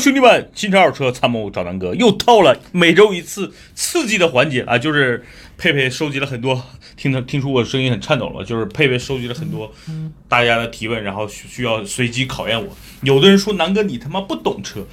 兄弟们，新车二手车参谋找南哥又到了每周一次刺激的环节啊，就是佩佩收集了很多，听他听出我声音很颤抖了，就是佩佩收集了很多大家的提问，然后需需要随机考验我。有的人说南哥你他妈不懂车，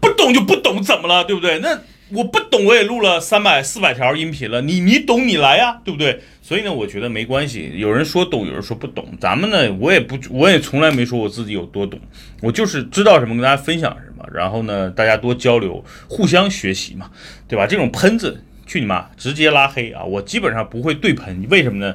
不懂就不懂，怎么了，对不对？那我不懂我也录了三百四百条音频了，你你懂你来呀，对不对？所以呢，我觉得没关系。有人说懂，有人说不懂，咱们呢，我也不，我也从来没说我自己有多懂，我就是知道什么跟大家分享什么。然后呢，大家多交流，互相学习嘛，对吧？这种喷子，去你妈，直接拉黑啊！我基本上不会对喷，为什么呢？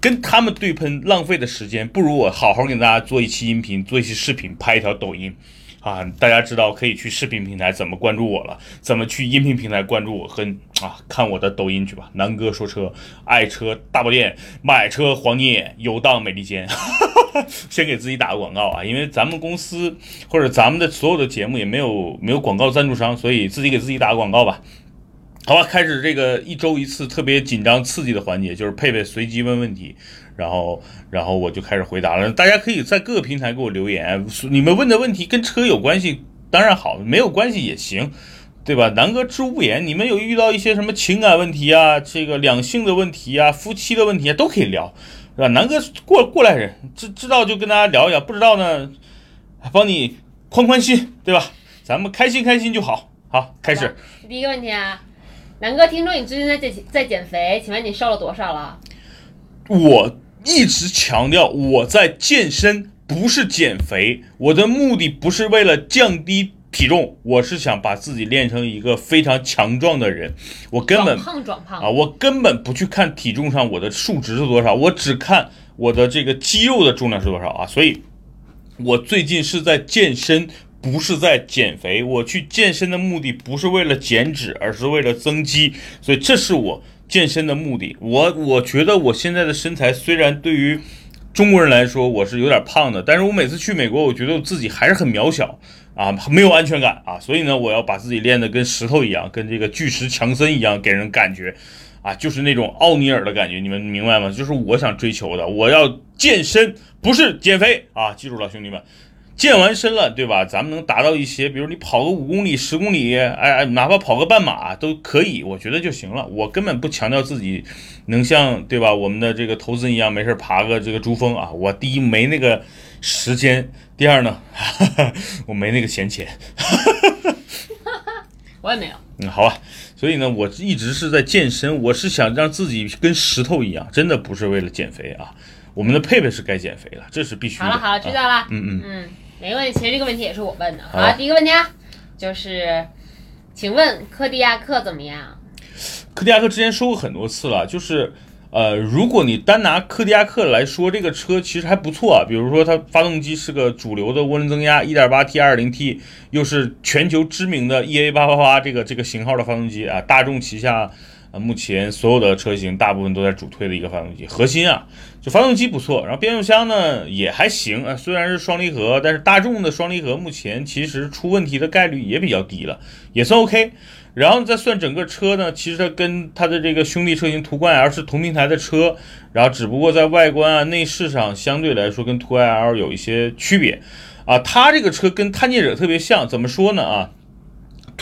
跟他们对喷浪费的时间，不如我好好给大家做一期音频，做一期视频，拍一条抖音。啊，大家知道可以去视频平台怎么关注我了，怎么去音频平台关注我和啊看我的抖音去吧。南哥说车，爱车大保店，买车黄金眼，游荡美利坚。先给自己打个广告啊，因为咱们公司或者咱们的所有的节目也没有没有广告赞助商，所以自己给自己打个广告吧。好吧，开始这个一周一次特别紧张刺激的环节，就是佩佩随机问问题。然后，然后我就开始回答了。大家可以在各个平台给我留言，你们问的问题跟车有关系，当然好；没有关系也行，对吧？南哥知无不言，你们有遇到一些什么情感问题啊，这个两性的问题啊，夫妻的问题啊，都可以聊，是吧？南哥过过来人，知知道就跟大家聊一聊，不知道呢，帮你宽宽心，对吧？咱们开心开心就好。好，开始。第一个问题啊，南哥，听说你最近在减在减肥，请问你瘦了多少了？我。一直强调我在健身，不是减肥。我的目的不是为了降低体重，我是想把自己练成一个非常强壮的人。我根本胖壮胖啊，我根本不去看体重上我的数值是多少，我只看我的这个肌肉的重量是多少啊。所以，我最近是在健身，不是在减肥。我去健身的目的不是为了减脂，而是为了增肌。所以，这是我。健身的目的，我我觉得我现在的身材虽然对于中国人来说我是有点胖的，但是我每次去美国，我觉得我自己还是很渺小啊，没有安全感啊，所以呢，我要把自己练得跟石头一样，跟这个巨石强森一样，给人感觉啊，就是那种奥尼尔的感觉，你们明白吗？就是我想追求的，我要健身，不是减肥啊，记住了，兄弟们。健完身了，对吧？咱们能达到一些，比如你跑个五公里、十公里，哎哎，哪怕跑个半马都可以，我觉得就行了。我根本不强调自己能像，对吧？我们的这个投资一样，没事爬个这个珠峰啊。我第一没那个时间，第二呢，我没那个闲钱。我也没有。嗯，好吧。所以呢，我一直是在健身，我是想让自己跟石头一样，真的不是为了减肥啊。我们的佩佩是该减肥了，这是必须的。好了好了，知道了。嗯嗯嗯。没问题，其实这个问题也是我问的。好，第一个问题啊，就是，请问柯迪亚克怎么样？柯迪亚克之前说过很多次了，就是，呃，如果你单拿柯迪亚克来说，这个车其实还不错啊。比如说，它发动机是个主流的涡轮增压，1.8T、2.0T，又是全球知名的 EA888 这个这个型号的发动机啊，大众旗下。啊，目前所有的车型大部分都在主推的一个发动机，核心啊，就发动机不错，然后变速箱呢也还行啊，虽然是双离合，但是大众的双离合目前其实出问题的概率也比较低了，也算 OK。然后再算整个车呢，其实它跟它的这个兄弟车型途观 L 是同平台的车，然后只不过在外观啊、内饰上相对来说跟途观 L 有一些区别啊。它这个车跟探界者特别像，怎么说呢啊？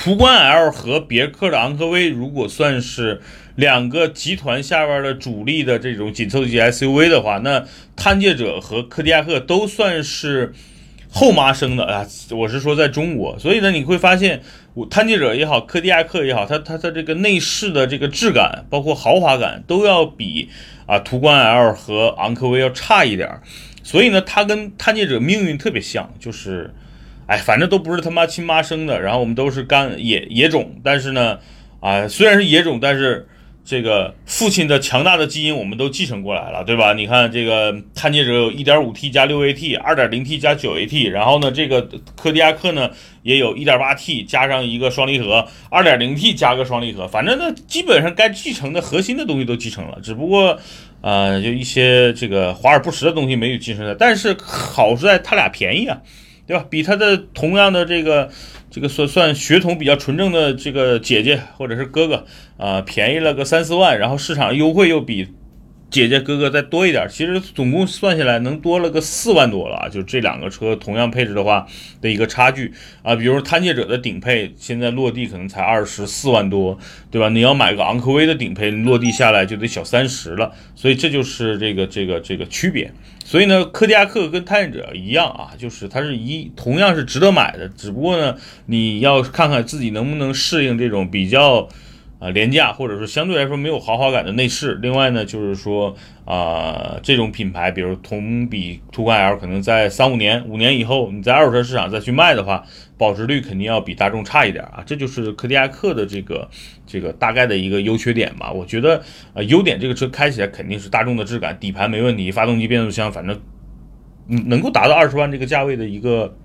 途观 L 和别克的昂科威，如果算是两个集团下边的主力的这种紧凑级 SUV 的话，那探界者和柯迪亚克都算是后妈生的啊。我是说在中国，所以呢，你会发现，我探界者也好，柯迪亚克也好，它它它这个内饰的这个质感，包括豪华感，都要比啊途观 L 和昂科威要差一点。所以呢，它跟探界者命运特别像，就是。哎，反正都不是他妈亲妈生的，然后我们都是干野野种，但是呢，啊，虽然是野种，但是这个父亲的强大的基因我们都继承过来了，对吧？你看这个探界者有 1.5T 加 6AT，2.0T 加 9AT，然后呢，这个柯迪亚克呢也有 1.8T 加上一个双离合，2.0T 加个双离合，反正呢，基本上该继承的核心的东西都继承了，只不过，呃，就一些这个华而不实的东西没有继承的，但是好在它俩便宜啊。对吧？比他的同样的这个这个算算血统比较纯正的这个姐姐或者是哥哥啊，便宜了个三四万，然后市场优惠又比姐姐哥哥再多一点，其实总共算下来能多了个四万多了啊！就这两个车同样配置的话的一个差距啊，比如探界者的顶配现在落地可能才二十四万多，对吧？你要买个昂科威的顶配，落地下来就得小三十了，所以这就是这个这个这个区别。所以呢，柯迪亚克跟探险者一样啊，就是它是一同样是值得买的，只不过呢，你要看看自己能不能适应这种比较。啊，廉价或者说相对来说没有豪华感的内饰。另外呢，就是说啊，这种品牌，比如同比途观 L，可能在三五年、五年以后，你在二手车市场再去卖的话，保值率肯定要比大众差一点啊。这就是柯迪亚克的这个这个大概的一个优缺点吧。我觉得啊，优点这个车开起来肯定是大众的质感，底盘没问题，发动机、变速箱，反正嗯能够达到二十万这个价位的一个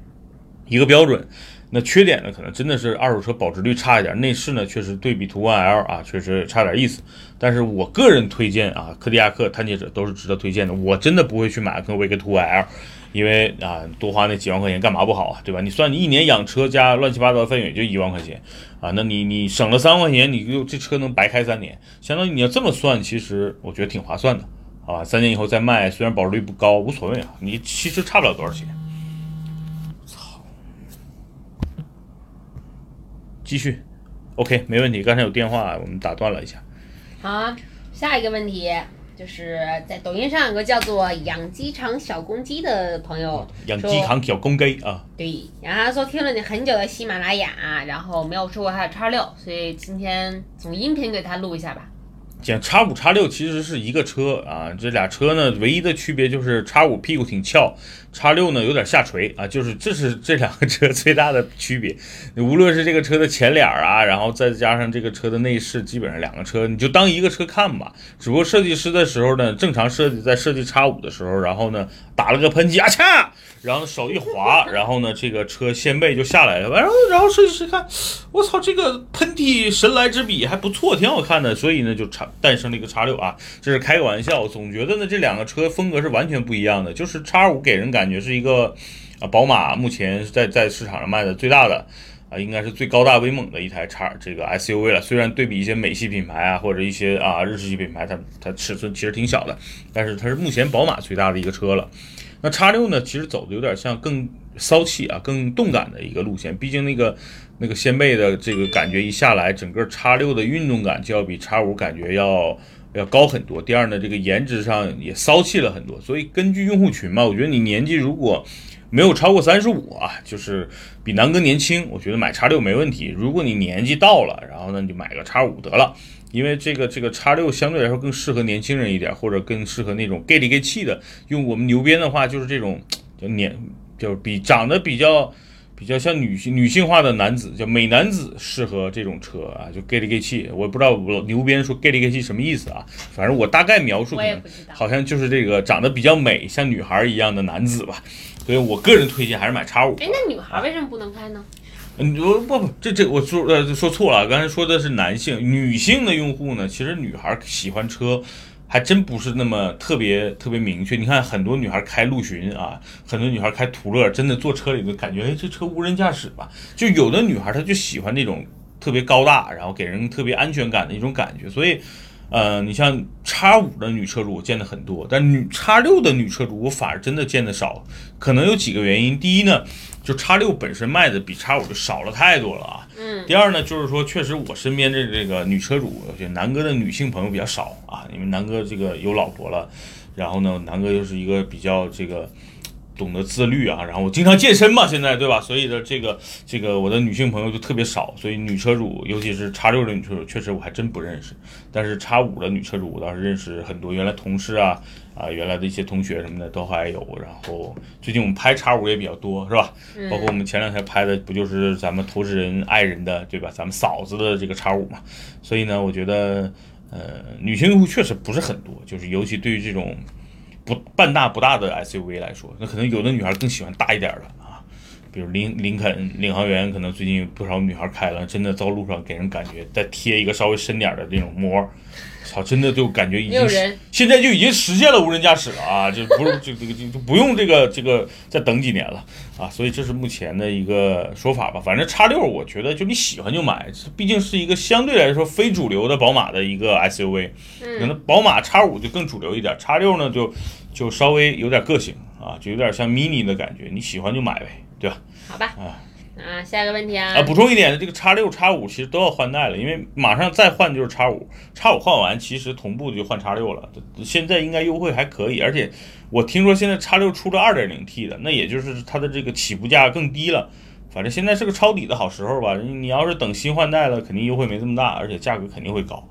一个标准。那缺点呢，可能真的是二手车保值率差一点，内饰呢确实对比途观 L 啊，确实差点意思。但是我个人推荐啊，柯迪亚克、探界者都是值得推荐的。我真的不会去买跟维格途观 L，因为啊，多花那几万块钱干嘛不好啊，对吧？你算你一年养车加乱七八糟的费用也就一万块钱啊，那你你省了三万块钱，你就这车能白开三年，相当于你要这么算，其实我觉得挺划算的，好吧？三年以后再卖，虽然保值率不高，无所谓啊，你其实差不了多少钱。继续，OK，没问题。刚才有电话，我们打断了一下。好，下一个问题就是在抖音上有个叫做“养鸡场小公鸡”的朋友，养鸡场小公鸡啊。对，然后他说听了你很久的喜马拉雅，然后没有说过他的叉六，所以今天从音频给他录一下吧。讲叉五叉六其实是一个车啊，这俩车呢唯一的区别就是叉五屁股挺翘，叉六呢有点下垂啊，就是这是这两个车最大的区别。无论是这个车的前脸啊，然后再加上这个车的内饰，基本上两个车你就当一个车看吧。只不过设计师的时候呢，正常设计在设计叉五的时候，然后呢打了个喷嚏啊嚓。然后手一滑，然后呢，这个车掀背就下来了。然后，然后设计师看，我操，这个喷嚏神来之笔还不错，挺好看的。所以呢，就叉诞生了一个叉六啊，这是开个玩笑。总觉得呢，这两个车风格是完全不一样的。就是叉五给人感觉是一个啊，宝马目前在在市场上卖的最大的啊，应该是最高大威猛的一台叉这个 SUV 了。虽然对比一些美系品牌啊，或者一些啊日系品牌，它它尺寸其实挺小的，但是它是目前宝马最大的一个车了。那叉六呢？其实走的有点像更骚气啊，更动感的一个路线。毕竟那个那个掀背的这个感觉一下来，整个叉六的运动感就要比叉五感觉要要高很多。第二呢，这个颜值上也骚气了很多。所以根据用户群嘛，我觉得你年纪如果没有超过三十五啊，就是比南哥年轻，我觉得买叉六没问题。如果你年纪到了，然后呢，你就买个叉五得了。因为这个这个叉六相对来说更适合年轻人一点，或者更适合那种 gay 里 gay 气的。用我们牛鞭的话，就是这种就年，就是比长得比较比较像女性女性化的男子，叫美男子，适合这种车啊，就 gay 里 gay 气。我不知道我牛鞭说 gay 里 gay 气什么意思啊？反正我大概描述，好像就是这个长得比较美，像女孩一样的男子吧。所以我个人推荐还是买叉五。哎，那女孩为什么不能开呢？嗯，不不，这这我说呃说错了，刚才说的是男性，女性的用户呢，其实女孩喜欢车，还真不是那么特别特别明确。你看很多女孩开陆巡啊，很多女孩开途乐，真的坐车里就感觉，哎，这车无人驾驶吧？就有的女孩她就喜欢那种特别高大，然后给人特别安全感的一种感觉。所以，呃，你像叉五的女车主我见的很多，但女叉六的女车主我反而真的见的少，可能有几个原因。第一呢。就叉六本身卖的比叉五就少了太多了啊。嗯。第二呢，就是说确实我身边的这个女车主，就南哥的女性朋友比较少啊，因为南哥这个有老婆了，然后呢，南哥又是一个比较这个。懂得自律啊，然后我经常健身嘛，现在对吧？所以的这个这个我的女性朋友就特别少，所以女车主，尤其是叉六的女车主，确实我还真不认识。但是叉五的女车主，我倒是认识很多，原来同事啊啊，原来的一些同学什么的都还有。然后最近我们拍叉五也比较多，是吧？包括我们前两天拍的不就是咱们投资人爱人的对吧？咱们嫂子的这个叉五嘛。所以呢，我觉得呃，女性用户确实不是很多，就是尤其对于这种。不半大不大的 SUV 来说，那可能有的女孩更喜欢大一点的啊，比如林林肯领航员，可能最近不少女孩开了，真的到路上给人感觉再贴一个稍微深点的那种膜，操，真的就感觉已经没有人现在就已经实现了无人驾驶了啊，就不是就这个就就不用这个这个再等几年了啊，所以这是目前的一个说法吧。反正叉六，我觉得就你喜欢就买，毕竟是一个相对来说非主流的宝马的一个 SUV，可能宝马叉五就更主流一点，叉六呢就就稍微有点个性啊，就有点像 mini 的感觉，你喜欢就买呗，对吧？好吧啊。啊下一个问题啊啊，，补充一点，这个叉六、叉五其实都要换代了，因为马上再换就是叉五，叉五换完其实同步就换叉六了。现在应该优惠还可以，而且我听说现在叉六出了二点零 T 的，那也就是它的这个起步价更低了。反正现在是个抄底的好时候吧，你要是等新换代了，肯定优惠没这么大，而且价格肯定会高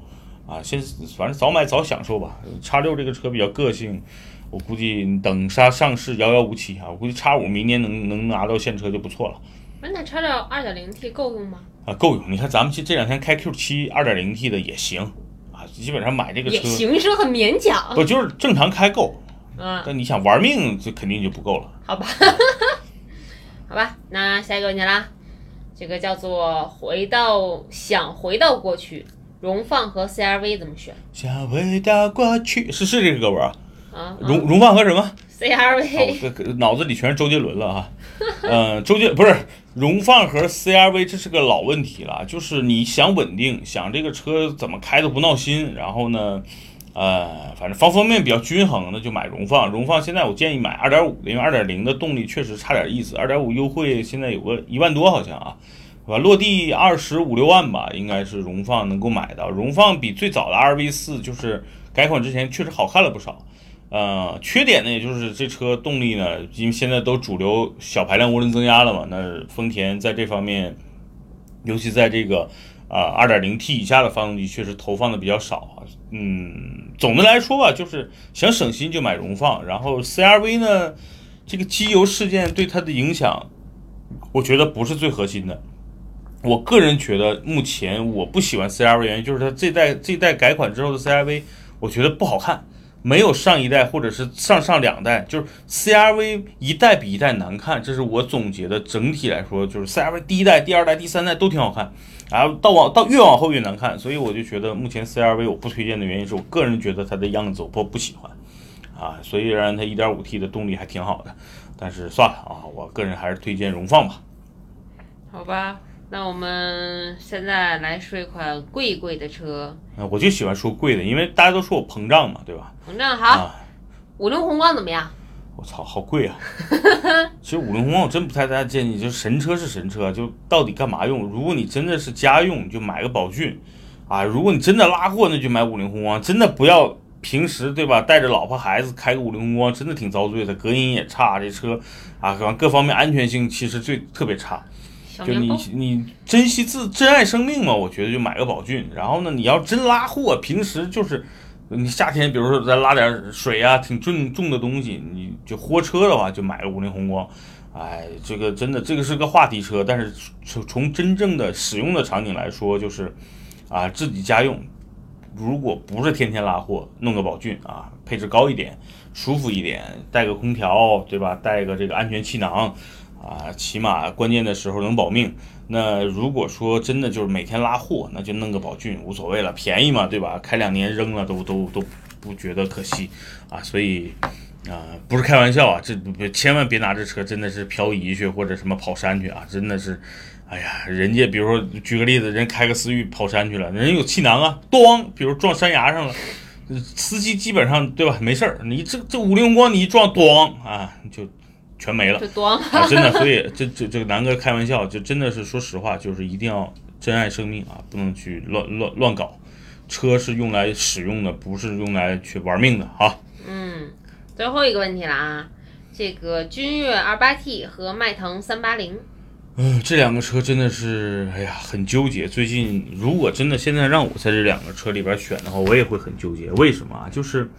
啊。现反正早买早享受吧。叉六这个车比较个性，我估计等它上市遥遥无期啊。我估计叉五明年能能拿到现车就不错了。那那叉六二点零 T 够用吗？啊，够用！你看咱们这这两天开 Q 七二点零 T 的也行啊，基本上买这个车也行，是很勉强。不就是正常开够，嗯，但你想玩命，这肯定就不够了。好吧，好吧，那下一个问题啦，这个叫做回到想回到过去，荣放和 CRV 怎么选想回到过去，是是这个歌吧？啊？荣荣放和什么？CRV 这个脑子里全是周杰伦了啊。嗯，周杰不是荣放和 CRV，这是个老问题了。就是你想稳定，想这个车怎么开都不闹心，然后呢，呃，反正方方面面比较均衡，那就买荣放。荣放现在我建议买2.5的，因为2.0的动力确实差点意思。2.5优惠现在有个一万多好像啊，是吧？落地二十五六万吧，应该是荣放能够买到。荣放比最早的 RV 四就是改款之前确实好看了不少。呃，缺点呢，也就是这车动力呢，因为现在都主流小排量涡轮增压了嘛，那丰田在这方面，尤其在这个啊二点零 T 以下的发动机，确实投放的比较少啊。嗯，总的来说吧，就是想省心就买荣放，然后 CRV 呢，这个机油事件对它的影响，我觉得不是最核心的。我个人觉得，目前我不喜欢 CRV 原因就是它这代这代改款之后的 CRV，我觉得不好看。没有上一代或者是上上两代，就是 CRV 一代比一代难看，这是我总结的。整体来说，就是 CRV 第一代、第二代、第三代都挺好看，然后到往到越往后越难看，所以我就觉得目前 CRV 我不推荐的原因是我个人觉得它的样子我不喜欢啊。虽然它 1.5T 的动力还挺好的，但是算了啊，我个人还是推荐荣放吧。好吧，那我们现在来说一款贵贵的车，啊，我就喜欢说贵的，因为大家都说我膨胀嘛，对吧？膨胀好，啊，五菱宏光怎么样？我操，好贵啊！其实五菱宏光我真不太大建议，就神车是神车，就到底干嘛用？如果你真的是家用，你就买个宝骏啊；如果你真的拉货，那就买五菱宏光。真的不要平时对吧，带着老婆孩子开个五菱宏光，真的挺遭罪的，隔音也差，这车啊，各各方面安全性其实最特别差。就你你珍惜自珍爱生命嘛，我觉得就买个宝骏。然后呢，你要真拉货，平时就是你夏天，比如说再拉点水啊，挺重重的东西，你就货车的话，就买个五菱宏光。哎，这个真的这个是个话题车，但是从从真正的使用的场景来说，就是啊自己家用，如果不是天天拉货，弄个宝骏啊，配置高一点，舒服一点，带个空调，对吧？带个这个安全气囊。啊，起码关键的时候能保命。那如果说真的就是每天拉货，那就弄个宝骏无所谓了，便宜嘛，对吧？开两年扔了都都都不觉得可惜啊。所以啊、不是开玩笑啊，这不千万别拿这车真的是漂移去或者什么跑山去啊，真的是。哎呀，人家比如说举个例子，人开个思域跑山去了，人有气囊啊，咣，比如撞山崖上了，司机基本上对吧没事儿。你这这五菱宏光你一撞，咣啊就全没了。就咣，啊，真的，所以这这这个南哥开玩笑，就真的是说实话，就是一定要珍爱生命啊，不能去乱乱乱搞。车是用来使用的，不是用来去玩命的啊。嗯，最后一个问题了啊，这个君越二八 T 和迈腾三八零嗯，这两个车真的是，哎呀，很纠结。最近如果真的现在让我在这两个车里边选的话，我也会很纠结。为什么啊？就是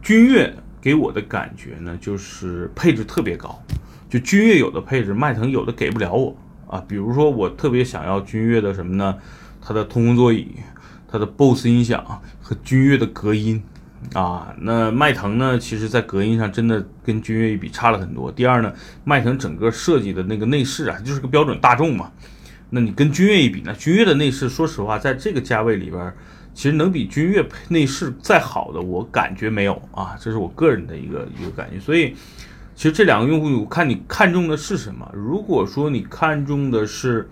君越给我的感觉呢，就是配置特别高，就君越有的配置，迈腾有的给不了我啊。比如说，我特别想要君越的什么呢？它的通风座椅，它的 BOSE 音响和君越的隔音啊。那迈腾呢，其实在隔音上真的跟君越一比差了很多。第二呢，迈腾整个设计的那个内饰啊，就是个标准大众嘛。那你跟君越一比呢，君越的内饰，说实话，在这个价位里边，其实能比君越内饰再好的，我感觉没有啊。这是我个人的一个一个感觉。所以，其实这两个用户，我看你看中的是什么。如果说你看中的是，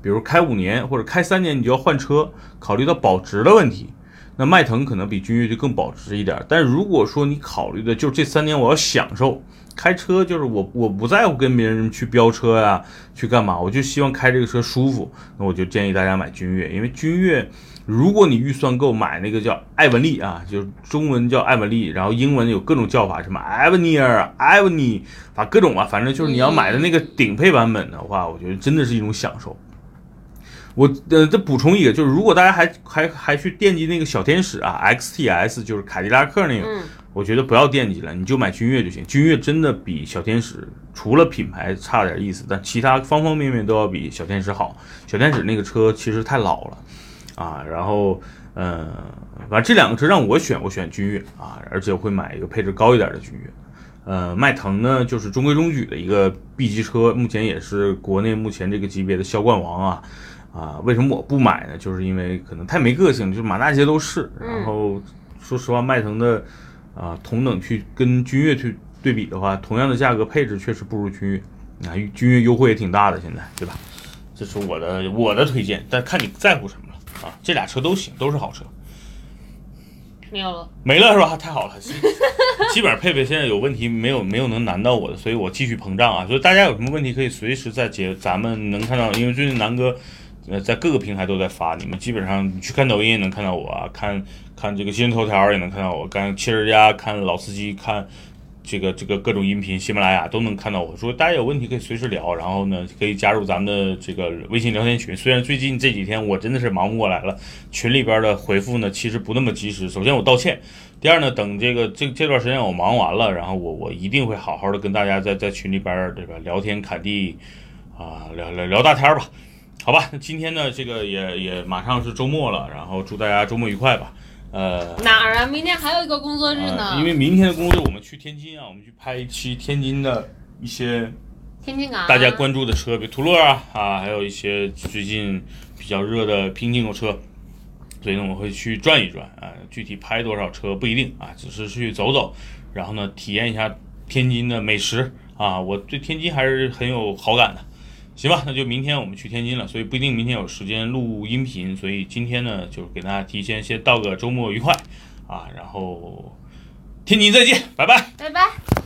比如开五年或者开三年，你就要换车，考虑到保值的问题，那迈腾可能比君越就更保值一点。但如果说你考虑的就是这三年我要享受开车，就是我我不在乎跟别人去飙车呀，去干嘛，我就希望开这个车舒服，那我就建议大家买君越，因为君越，如果你预算够买那个叫艾文利啊，就是中文叫艾文利，然后英文有各种叫法，什么 Avenir、艾文尼，把各种啊，反正就是你要买的那个顶配版本的话，我觉得真的是一种享受。我呃再补充一个，就是如果大家还还还去惦记那个小天使啊，XTS 就是凯迪拉克那个，嗯我觉得不要惦记了，你就买君越就行。君越真的比小天使除了品牌差点意思，但其他方方面面都要比小天使好。小天使那个车其实太老了啊，然后嗯，反正这两个车让我选，我选君越啊，而且我会买一个配置高一点的君越。呃，迈腾呢就是中规中矩的一个 B 级车，目前也是国内目前这个级别的销冠王啊。啊，为什么我不买呢？就是因为可能太没个性，就是满大街都是。然后说实话，迈腾的啊同等去跟君越去对比的话，同样的价格配置确实不如君越。啊，君越优惠也挺大的，现在对吧？这是我的我的推荐，但看你在乎什么了啊。这俩车都行，都是好车。没有了。没了是吧？太好了，基基本上配备现在有问题，没有没有能难到我的，所以我继续膨胀啊。所以大家有什么问题可以随时在节咱们能看到，因为最近南哥呃在各个平台都在发，你们基本上去看抖音也能看到我，看看这个新闻头条也能看到我，看汽车之家看老司机看。这个这个各种音频，喜马拉雅都能看到我说，大家有问题可以随时聊，然后呢，可以加入咱们的这个微信聊天群。虽然最近这几天我真的是忙不过来了，群里边的回复呢其实不那么及时。首先我道歉，第二呢，等这个这这段时间我忙完了，然后我我一定会好好的跟大家在在群里边这个聊天侃地啊，聊聊聊大天吧，好吧？那今天呢，这个也也马上是周末了，然后祝大家周末愉快吧。呃，哪儿啊？明天还有一个工作日呢。呃因为明天的工作日我们去天津啊，我们去拍一期天津的一些天津港啊大家关注的车，比如途乐啊啊，还有一些最近比较热的拼进口车，所以呢我会去转一转啊，具体拍多少车不一定啊，只是去走走，然后呢体验一下天津的美食啊，我对天津还是很有好感的。行吧，那就明天我们去天津了，所以不一定明天有时间录音频，所以今天呢就是给大家提前先道个周末愉快啊，然后天津再见，拜拜。拜拜。